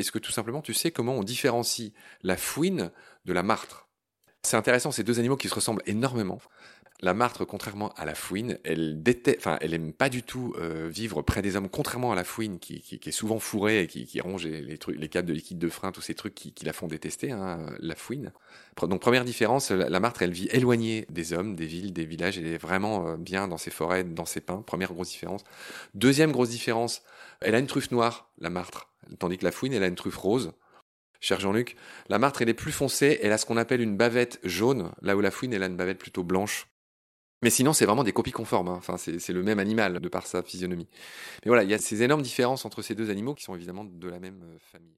Est-ce que tout simplement tu sais comment on différencie la fouine de la martre? C'est intéressant, ces deux animaux qui se ressemblent énormément. La martre, contrairement à la fouine, elle déteste, enfin, elle aime pas du tout euh, vivre près des hommes, contrairement à la fouine qui, est souvent fourrée et qui, ronge les, trucs, les câbles de liquide de frein, tous ces trucs qui, la font détester, hein, la fouine. Donc première différence, la, la, martre, elle vit éloignée des hommes, des villes, des villages, elle est vraiment euh, bien dans ses forêts, dans ses pins. Première grosse différence. Deuxième grosse différence, elle a une truffe noire, la martre, tandis que la fouine, elle a une truffe rose. Cher Jean-Luc, la martre, elle est plus foncée, elle a ce qu'on appelle une bavette jaune, là où la fouine, elle a une bavette plutôt blanche. Mais sinon, c'est vraiment des copies conformes. Hein. Enfin, c'est le même animal de par sa physionomie. Mais voilà, il y a ces énormes différences entre ces deux animaux qui sont évidemment de la même euh, famille.